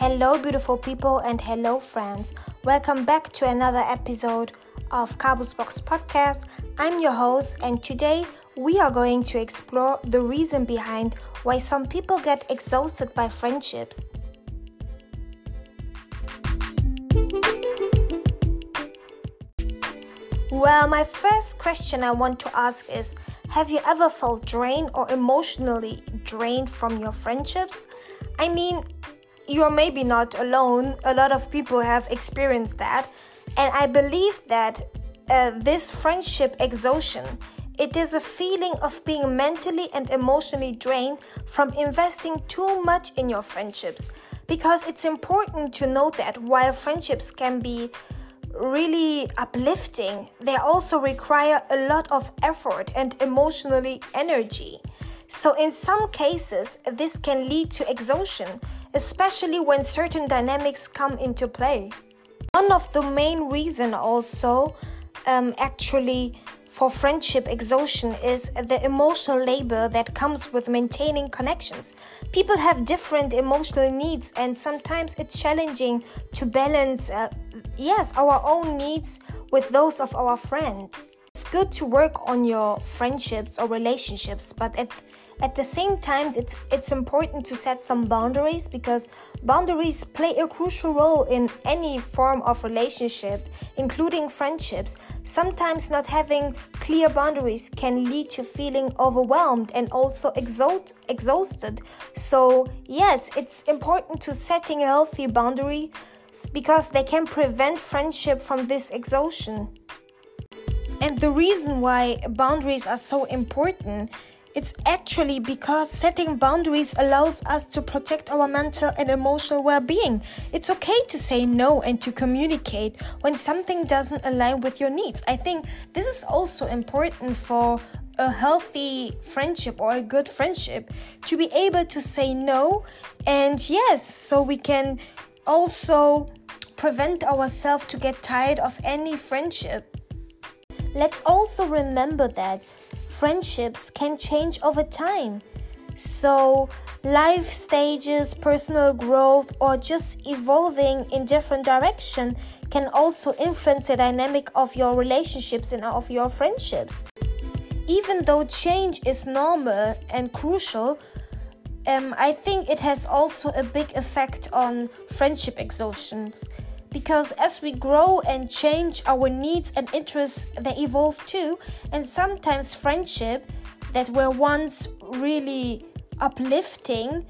Hello, beautiful people, and hello, friends. Welcome back to another episode of Kabu's Box Podcast. I'm your host, and today we are going to explore the reason behind why some people get exhausted by friendships. Well, my first question I want to ask is Have you ever felt drained or emotionally drained from your friendships? I mean, you're maybe not alone. A lot of people have experienced that. And I believe that uh, this friendship exhaustion it is a feeling of being mentally and emotionally drained from investing too much in your friendships. Because it's important to note that while friendships can be really uplifting, they also require a lot of effort and emotionally energy. So, in some cases, this can lead to exhaustion, especially when certain dynamics come into play. One of the main reason also um, actually for friendship exhaustion is the emotional labor that comes with maintaining connections. People have different emotional needs, and sometimes it's challenging to balance, uh, yes, our own needs with those of our friends. It's good to work on your friendships or relationships, but at at the same time, it's it's important to set some boundaries because boundaries play a crucial role in any form of relationship, including friendships. Sometimes not having clear boundaries can lead to feeling overwhelmed and also exhaust, exhausted. So, yes, it's important to setting a healthy boundary because they can prevent friendship from this exhaustion. And the reason why boundaries are so important it's actually because setting boundaries allows us to protect our mental and emotional well being. It's okay to say no and to communicate when something doesn't align with your needs. I think this is also important for a healthy friendship or a good friendship to be able to say no. And yes, so we can also prevent ourselves to get tired of any friendship. Let's also remember that friendships can change over time. So, life stages, personal growth, or just evolving in different direction can also influence the dynamic of your relationships and of your friendships. Even though change is normal and crucial, um, I think it has also a big effect on friendship exhaustions because as we grow and change our needs and interests they evolve too. And sometimes friendship that were once really uplifting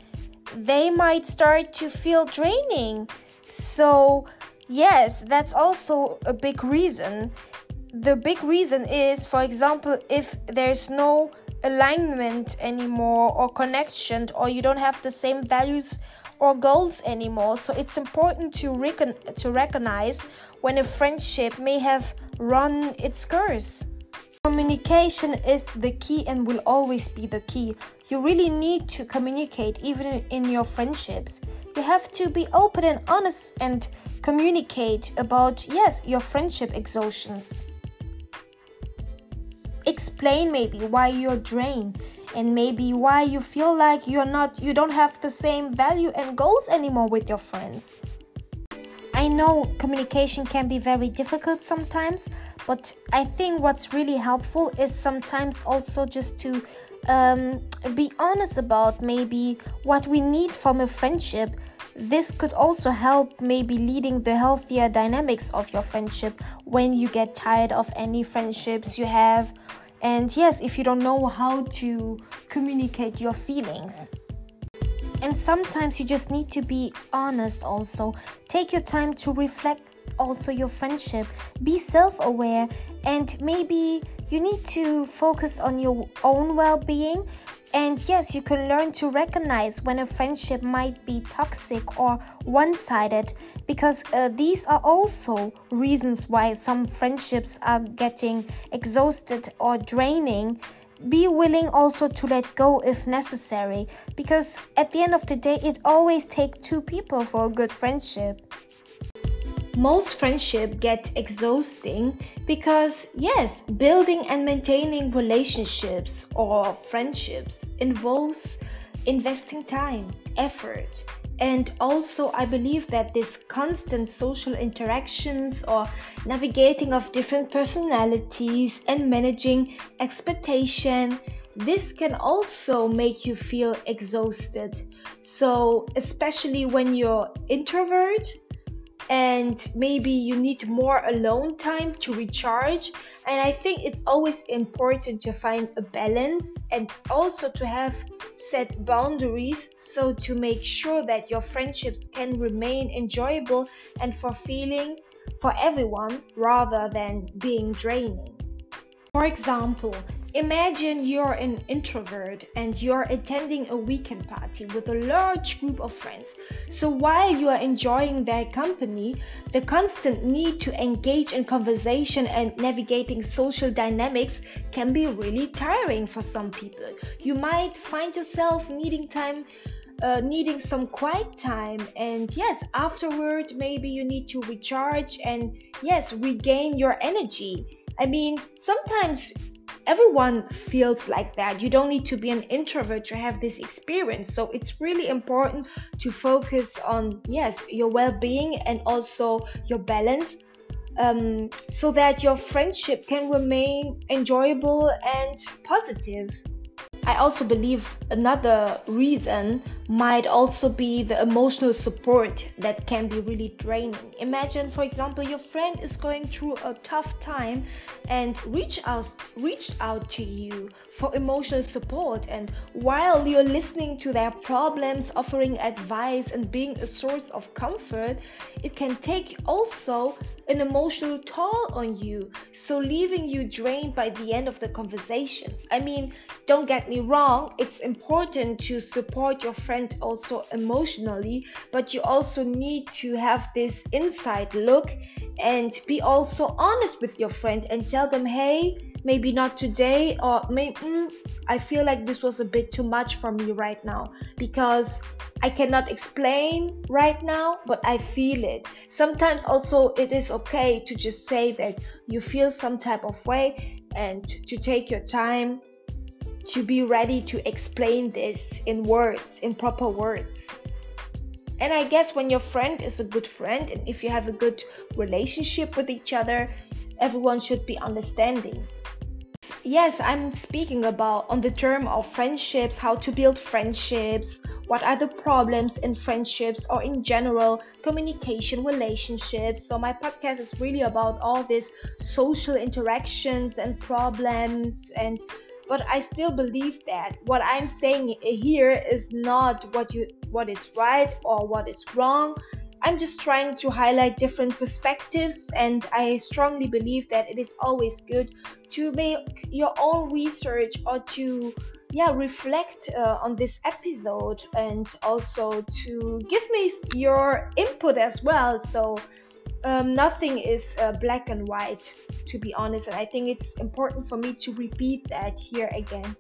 they might start to feel draining. So yes that's also a big reason. The big reason is for example if there's no alignment anymore or connection or you don't have the same values or goals anymore. So it's important to recon- to recognize when a friendship may have run its course. Communication is the key and will always be the key. You really need to communicate even in your friendships. You have to be open and honest and communicate about yes, your friendship exhaustions. Explain maybe why you're drained and maybe why you feel like you're not you don't have the same value and goals anymore with your friends. I know communication can be very difficult sometimes, but I think what's really helpful is sometimes also just to um, be honest about maybe what we need from a friendship. This could also help maybe leading the healthier dynamics of your friendship when you get tired of any friendships you have and yes, if you don't know how to communicate your feelings. And sometimes you just need to be honest also. Take your time to reflect also your friendship. Be self aware and maybe you need to focus on your own well being and yes, you can learn to recognize when a friendship might be toxic or one sided because uh, these are also reasons why some friendships are getting exhausted or draining. Be willing also to let go if necessary because at the end of the day, it always takes two people for a good friendship most friendship get exhausting because yes building and maintaining relationships or friendships involves investing time effort and also i believe that this constant social interactions or navigating of different personalities and managing expectation this can also make you feel exhausted. So especially when you're introvert and maybe you need more alone time to recharge. And i think it's always important to find a balance and also to have set boundaries so to make sure that your friendships can remain enjoyable and fulfilling for everyone rather than being draining. For example Imagine you're an introvert and you're attending a weekend party with a large group of friends. So while you are enjoying their company, the constant need to engage in conversation and navigating social dynamics can be really tiring for some people. You might find yourself needing time uh, needing some quiet time and yes afterward maybe you need to recharge and yes regain your energy i mean sometimes everyone feels like that. You don't need to be an introvert to have this experience. So it's really important to focus on, yes, your well being and also your balance um, so that your friendship can remain enjoyable and positive. I also believe another reason might also be the emotional support that can be really draining. Imagine, for example, your friend is going through a tough time and reach out reached out to you for emotional support and while you're listening to their problems, offering advice and being a source of comfort, it can take also an emotional toll on you, so leaving you drained by the end of the conversations. I mean, don't get me wrong, it's important to support your friend also emotionally, but you also need to have this inside look and be also honest with your friend and tell them, hey, maybe not today, or maybe mm, I feel like this was a bit too much for me right now because I cannot explain right now, but I feel it. Sometimes also it is okay to just say that you feel some type of way and to take your time to be ready to explain this in words, in proper words. And I guess when your friend is a good friend and if you have a good relationship with each other, everyone should be understanding. Yes, I'm speaking about on the term of friendships, how to build friendships, what are the problems in friendships or in general communication relationships. So my podcast is really about all these social interactions and problems and but I still believe that what I'm saying here is not what you what is right or what is wrong. I'm just trying to highlight different perspectives, and I strongly believe that it is always good to make your own research or to yeah reflect uh, on this episode and also to give me your input as well so um, nothing is uh, black and white, to be honest. And I think it's important for me to repeat that here again.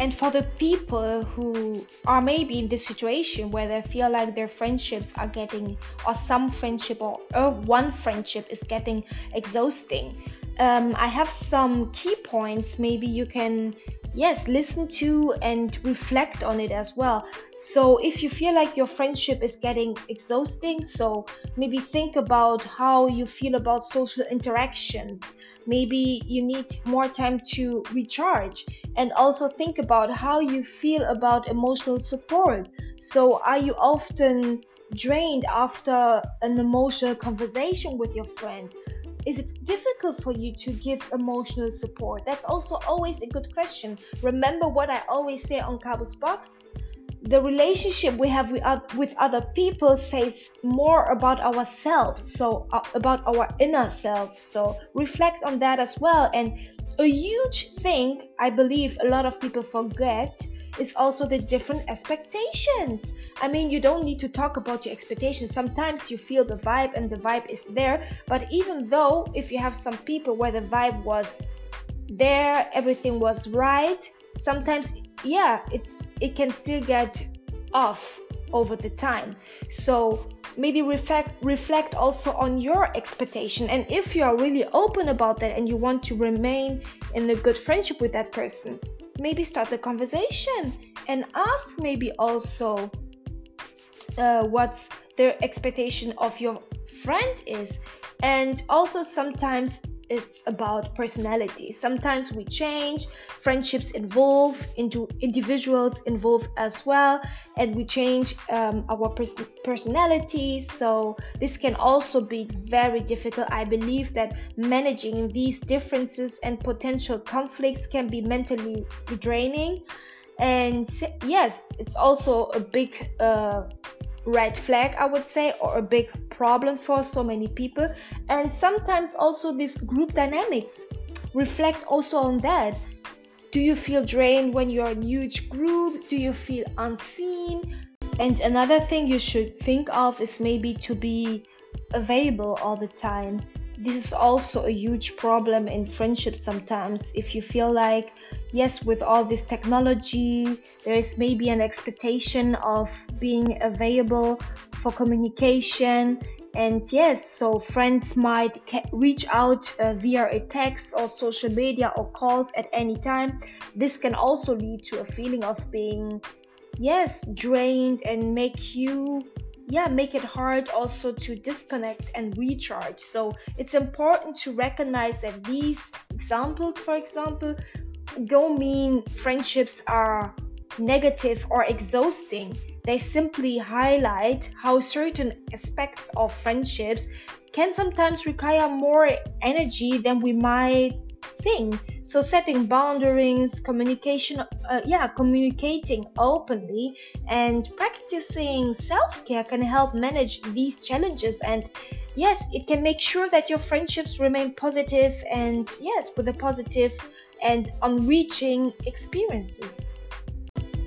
And for the people who are maybe in this situation where they feel like their friendships are getting, or some friendship or, or one friendship is getting exhausting, um, I have some key points maybe you can yes listen to and reflect on it as well. So if you feel like your friendship is getting exhausting so maybe think about how you feel about social interactions. Maybe you need more time to recharge. And also think about how you feel about emotional support. So are you often drained after an emotional conversation with your friend is it difficult for you to give emotional support? That's also always a good question. Remember what I always say on Kabu's Box? The relationship we have with other people says more about ourselves, so uh, about our inner self. So reflect on that as well. And a huge thing I believe a lot of people forget is also the different expectations. I mean, you don't need to talk about your expectations. Sometimes you feel the vibe and the vibe is there, but even though if you have some people where the vibe was there, everything was right, sometimes yeah, it's it can still get off over the time. So maybe reflect reflect also on your expectation and if you are really open about that and you want to remain in a good friendship with that person maybe start the conversation and ask maybe also uh, what's the expectation of your friend is. And also sometimes it's about personality. Sometimes we change friendships evolve into individuals involve as well and we change um, our pers- personalities so this can also be very difficult. I believe that managing these differences and potential conflicts can be mentally draining. And yes it's also a big uh, red flag i would say or a big problem for so many people. And sometimes also this group dynamics reflect also on that. Do you feel drained when you're in huge group? Do you feel unseen? And another thing you should think of is maybe to be available all the time. This is also a huge problem in friendships sometimes. If you feel like yes with all this technology there is maybe an expectation of being available for communication. And yes so friends might reach out uh, via a text or social media or calls at any time. This can also lead to a feeling of being yes drained and make you yeah make it hard also to disconnect and recharge. So it's important to recognize that these examples for example don't mean friendships are negative or exhausting they simply highlight how certain aspects of friendships can sometimes require more energy than we might think. so setting boundaries communication uh, yeah communicating openly and practicing self-care can help manage these challenges and yes it can make sure that your friendships remain positive and yes with a positive and enriching experiences.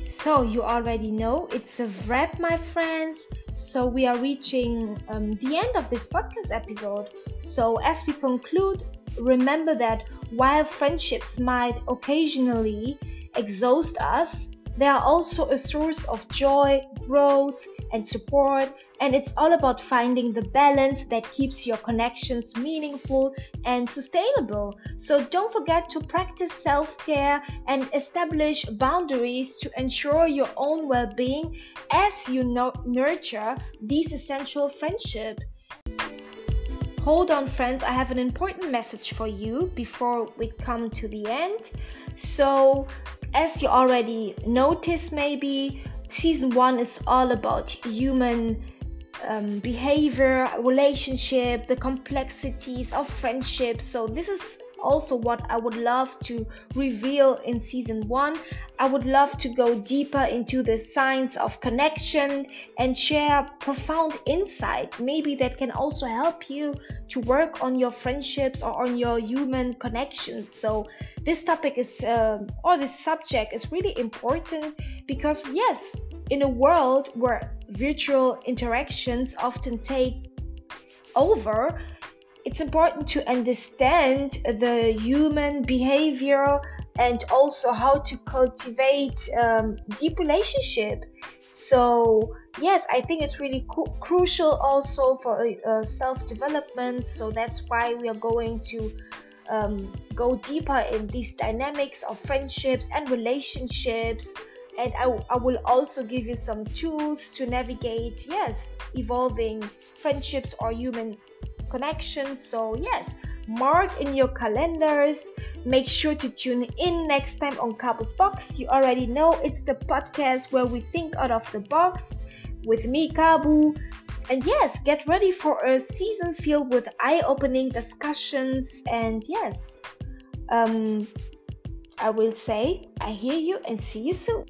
So you already know it's a wrap my friends. So we are reaching um, the end of this podcast episode. So as we conclude remember that while friendships might occasionally exhaust us, they are also a source of joy, growth, and support. And it's all about finding the balance that keeps your connections meaningful and sustainable. So don't forget to practice self care and establish boundaries to ensure your own well being as you nurture these essential friendships. Hold on, friends, I have an important message for you before we come to the end. So, as you already noticed, maybe season one is all about human um, behavior, relationship, the complexities of friendship. So, this is also what I would love to reveal in season one. I would love to go deeper into the science of connection and share profound insight, maybe that can also help you to work on your friendships or on your human connections. So, this topic is, uh, or this subject is really important because, yes, in a world where virtual interactions often take over, it's important to understand the human behavior and also how to cultivate um, deep relationship. So yes i think it's really cu- crucial also for uh, self-development. So that's why we are going to um, go deeper in these dynamics of friendships and relationships and I, I will also give you some tools to navigate yes evolving friendships or human connections. So, yes, mark in your calendars. Make sure to tune in next time on Kabu's Box. You already know it's the podcast where we think out of the box with me, Kabu. And yes, get ready for a season filled with eye opening discussions. And yes, um, I will say, I hear you and see you soon.